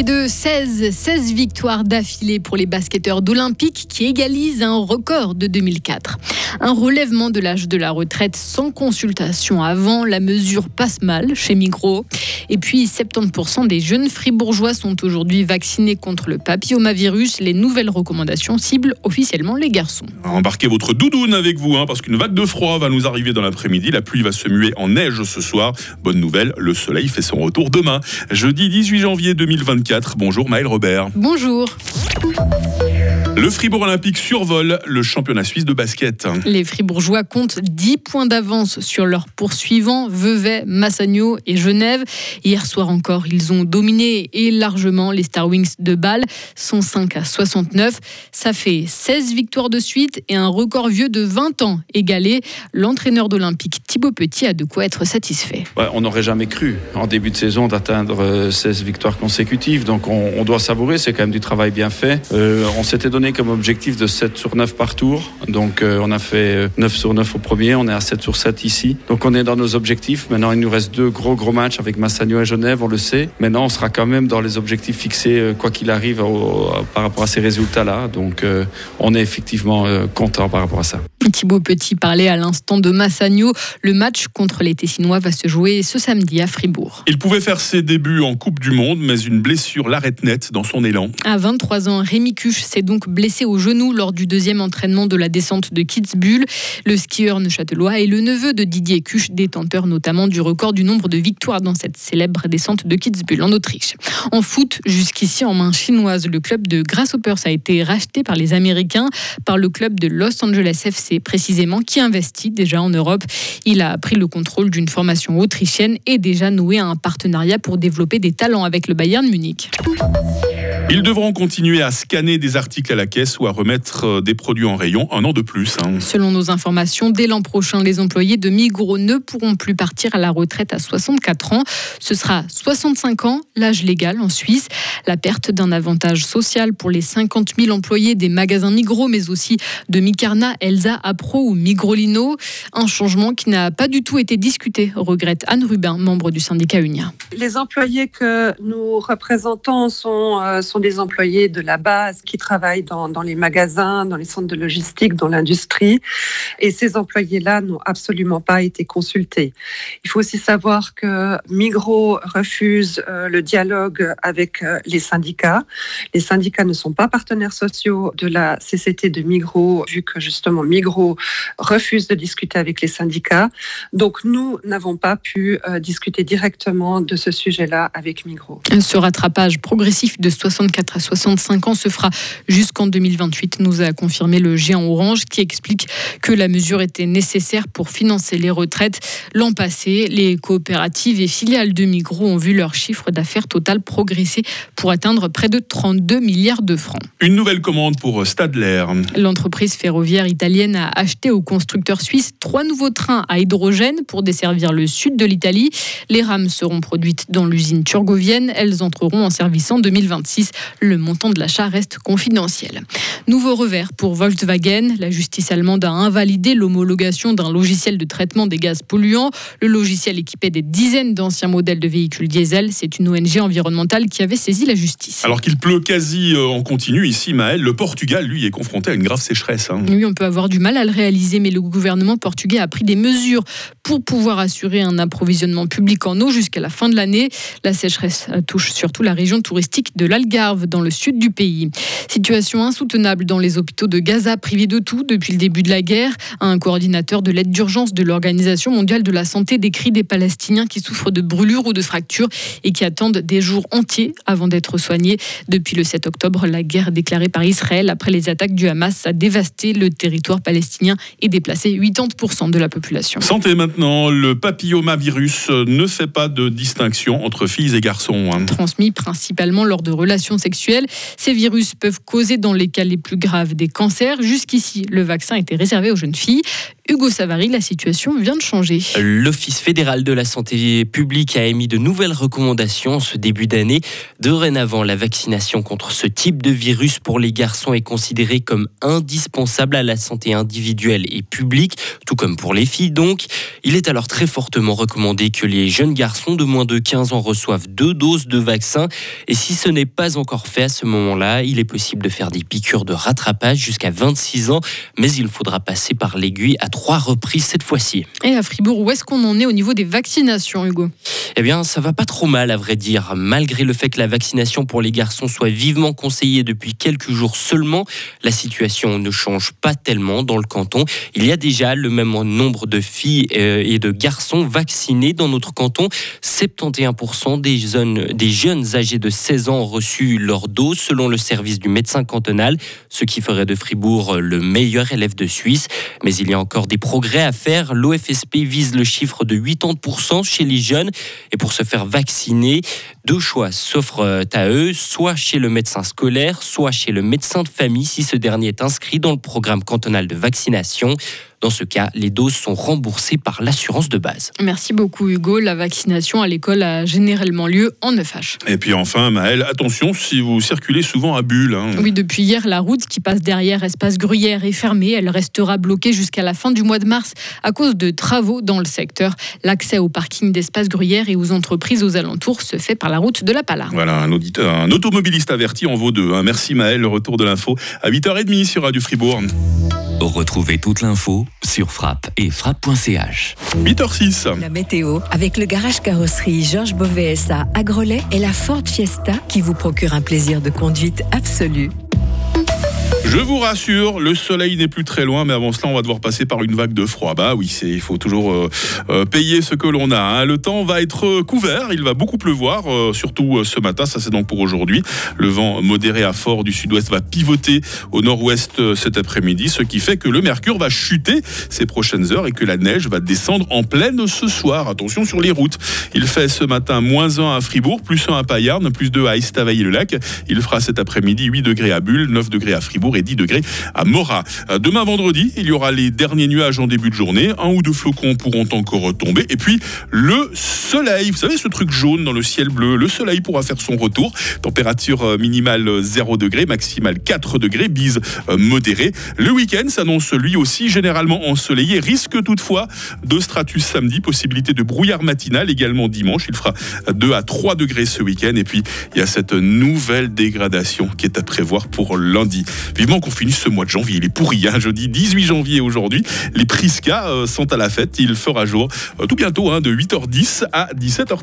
Et de 16, 16 victoires d'affilée pour les basketteurs d'Olympique qui égalisent un record de 2004. Un relèvement de l'âge de la retraite sans consultation avant, la mesure passe mal chez Migros. Et puis 70% des jeunes fribourgeois sont aujourd'hui vaccinés contre le papillomavirus. Les nouvelles recommandations ciblent officiellement les garçons. Embarquez votre doudoune avec vous, hein, parce qu'une vague de froid va nous arriver dans l'après-midi. La pluie va se muer en neige ce soir. Bonne nouvelle, le soleil fait son retour demain, jeudi 18 janvier 2024. Bonjour Maël Robert. Bonjour. Le Fribourg Olympique survole le championnat suisse de basket. Les Fribourgeois comptent 10 points d'avance sur leurs poursuivants, Vevey, Massagno et Genève. Hier soir encore, ils ont dominé et largement les Star Wings de Bâle, 105 à 69. Ça fait 16 victoires de suite et un record vieux de 20 ans égalé. L'entraîneur d'Olympique, Thibaut Petit, a de quoi être satisfait. on n'aurait jamais cru en début de saison d'atteindre 16 victoires consécutives, donc on, doit savourer, c'est quand même du travail bien fait. Euh, on s'était donné comme objectif de 7 sur 9 par tour. Donc euh, on a fait 9 sur 9 au premier, on est à 7 sur 7 ici. Donc on est dans nos objectifs. Maintenant il nous reste deux gros gros matchs avec Massagno et Genève, on le sait. Maintenant on sera quand même dans les objectifs fixés euh, quoi qu'il arrive par rapport à ces résultats-là. Donc euh, on est effectivement content par rapport à ça. Thibaut Petit parlait à l'instant de Massagno. Le match contre les Tessinois va se jouer ce samedi à Fribourg. Il pouvait faire ses débuts en Coupe du Monde, mais une blessure l'arrête net dans son élan. À 23 ans, Rémi Cuche s'est donc blessé au genou lors du deuxième entraînement de la descente de Kitzbühel. Le skieur neuchâtelois est le neveu de Didier Cuche, détenteur notamment du record du nombre de victoires dans cette célèbre descente de Kitzbühel en Autriche. En foot, jusqu'ici en main chinoise, le club de Grasshoppers a été racheté par les Américains, par le club de Los Angeles FC précisément, qui investit déjà en Europe. Il a pris le contrôle d'une formation autrichienne et déjà noué un partenariat pour développer des talents avec le Bayern Munich. Ils devront continuer à scanner des articles à la caisse ou à remettre euh, des produits en rayon un an de plus. Hein. Selon nos informations, dès l'an prochain, les employés de Migros ne pourront plus partir à la retraite à 64 ans. Ce sera 65 ans, l'âge légal en Suisse. La perte d'un avantage social pour les 50 000 employés des magasins Migros, mais aussi de Micarna, Elsa, Apro ou Migrolino. Un changement qui n'a pas du tout été discuté, regrette Anne Rubin, membre du syndicat Unia. Les employés que nous représentons sont, euh, des employés de la base qui travaillent dans, les magasins, dans les centres de logistique, dans l'industrie. Et ces employés-là n'ont absolument pas été consultés. Il faut aussi savoir que Migros refuse euh, le dialogue avec euh, les syndicats. Les syndicats ne sont pas partenaires sociaux de la CCT de Migros, vu que justement Migros refuse de discuter avec les syndicats. Donc nous n'avons pas pu euh, discuter directement de ce sujet-là avec Migros. Ce rattrapage progressif de 64 à 65 ans se fera jusqu'en 2028, nous a confirmé le géant Orange, qui explique que la mesure était nécessaire pour financer les retraites. L'an passé, les coopératives et filiales de Migros ont vu leur chiffre d'affaires total progresser pour atteindre près de 32 milliards de francs. Une nouvelle commande pour Stadler. L'entreprise ferroviaire italienne a acheté au constructeur suisse trois nouveaux trains à hydrogène pour desservir le sud de l'Italie. Les rames seront produites dans l'usine turgovienne. Elles entreront en service en 2026. Le montant de l'achat reste confidentiel. Nouveau revers pour Volkswagen. La justice allemande a invalidé l'homologation d'un logiciel de traitement des gaz polluants. Le logiciel équipait des dizaines d'anciens modèles de véhicules diesel. C'est une ONG environnementale qui avait saisi la justice. Alors qu'il pleut quasi euh, en continu ici, Maël, le Portugal, lui, est confronté à une grave sécheresse. Hein. Oui, on peut avoir du mal à le réaliser, mais le gouvernement portugais a pris des mesures pour pouvoir assurer un approvisionnement public en eau jusqu'à la fin de l'année. La sécheresse touche surtout la région touristique de l'Algarve, dans le sud du pays. Situation insoutenable dans les hôpitaux de Gaza, privés de tout depuis le début de la guerre. Un coordinateur de l'aide d'urgence de l'Organisation mondiale de la santé décrit des Palestiniens qui souffrent de brûlures ou de fractures et qui attendent des jours entiers avant d'être soignés. Depuis le 7 octobre, la guerre déclarée par Israël après les attaques du Hamas a dévasté le territoire palestinien et déplacé 80% de la population. Santé maintenant, le papillomavirus ne fait pas de distinction entre filles et garçons. Transmis principalement lors de relations transmission sexuelle. Ces virus peuvent causer dans les cas les plus graves des cancers. Jusqu'ici, le vaccin était réservé aux jeunes filles. Hugo Savary, la situation vient de changer. L'Office fédéral de la santé publique a émis de nouvelles recommandations ce début d'année. Dorénavant, la vaccination contre ce type de virus pour les garçons est considérée comme indispensable à la santé individuelle et publique, tout comme pour les filles donc. Il est alors très fortement recommandé que les jeunes garçons de moins de 15 ans reçoivent deux doses de vaccin. Et si ce n'est pas encore fait à ce moment-là, il est possible de faire des piqûres de rattrapage jusqu'à 26 ans, mais il faudra passer par l'aiguille à trois reprises cette fois-ci. Et à Fribourg, où est-ce qu'on en est au niveau des vaccinations, Hugo? Eh bien, ça va pas trop mal, à vrai dire. Malgré le fait que la vaccination pour les garçons soit vivement conseillée depuis quelques jours seulement, la situation ne change pas tellement dans le canton. Il y a déjà le même nombre de filles euh, et de garçons vaccinés dans notre canton. 71% des jeunes, des jeunes âgés de 16 ans ont reçu leur dose selon le service du médecin cantonal, ce qui ferait de Fribourg le meilleur élève de Suisse. Mais il y a encore des progrès à faire. L'OFSP vise le chiffre de 80% chez les jeunes. Et pour se faire vacciner, deux choix s'offrent à eux, soit chez le médecin scolaire, soit chez le médecin de famille si ce dernier est inscrit dans le programme cantonal de vaccination. Dans ce cas, les doses sont remboursées par l'assurance de base. Merci beaucoup Hugo. La vaccination à l'école a généralement lieu en 9H. Et puis enfin, Maëlle, attention si vous circulez souvent à Bulle. Hein. Oui, depuis hier, la route qui passe derrière Espace Gruyère est fermée. Elle restera bloquée jusqu'à la fin du mois de mars à cause de travaux dans le secteur. L'accès au parking d'Espace Gruyère et aux entreprises aux alentours se fait par la route de la Pala. Voilà, un, auditeur, un automobiliste averti en vaut deux. Hein. Merci Maëlle, le retour de l'info à 8h30 sur Radio Fribourg. Retrouvez toute l'info sur frappe et frappe.ch. 8h06. La météo avec le garage carrosserie Georges Beauvais SA à Grelais et la Ford Fiesta qui vous procure un plaisir de conduite absolu. Je vous rassure, le soleil n'est plus très loin, mais avant cela, on va devoir passer par une vague de froid. Bah oui, c'est, il faut toujours euh, euh, payer ce que l'on a. hein. Le temps va être couvert, il va beaucoup pleuvoir, euh, surtout ce matin. Ça, c'est donc pour aujourd'hui. Le vent modéré à fort du sud-ouest va pivoter au nord-ouest cet après-midi, ce qui fait que le mercure va chuter ces prochaines heures et que la neige va descendre en pleine ce soir. Attention sur les routes. Il fait ce matin moins 1 à Fribourg, plus 1 à Payarn, plus 2 à Estavayer-le-Lac. Il fera cet après-midi 8 degrés à Bulle, 9 degrés à Fribourg et 10 degrés à Morat. Euh, Demain vendredi, il y aura les derniers nuages en début de journée. Un ou deux flocons pourront encore tomber. Et puis le soleil, vous savez ce truc jaune dans le ciel bleu, le soleil pourra faire son retour. Température euh, minimale 0 degré, maximale 4 degrés, bise euh, modérée. Le week-end s'annonce lui aussi généralement ensoleillé. Risque toutefois de stratus samedi, possibilité de brouillard matinal également dimanche. Il fera 2 à 3 degrés ce week-end. Et puis il y a cette nouvelle dégradation qui est à prévoir pour lundi. Vivement qu'on finisse ce mois de janvier. Il est pourri, hein, jeudi 18 janvier aujourd'hui. Les Prisca euh, sont à la fête. Il fera jour euh, tout bientôt hein, de 8h10 à 17h.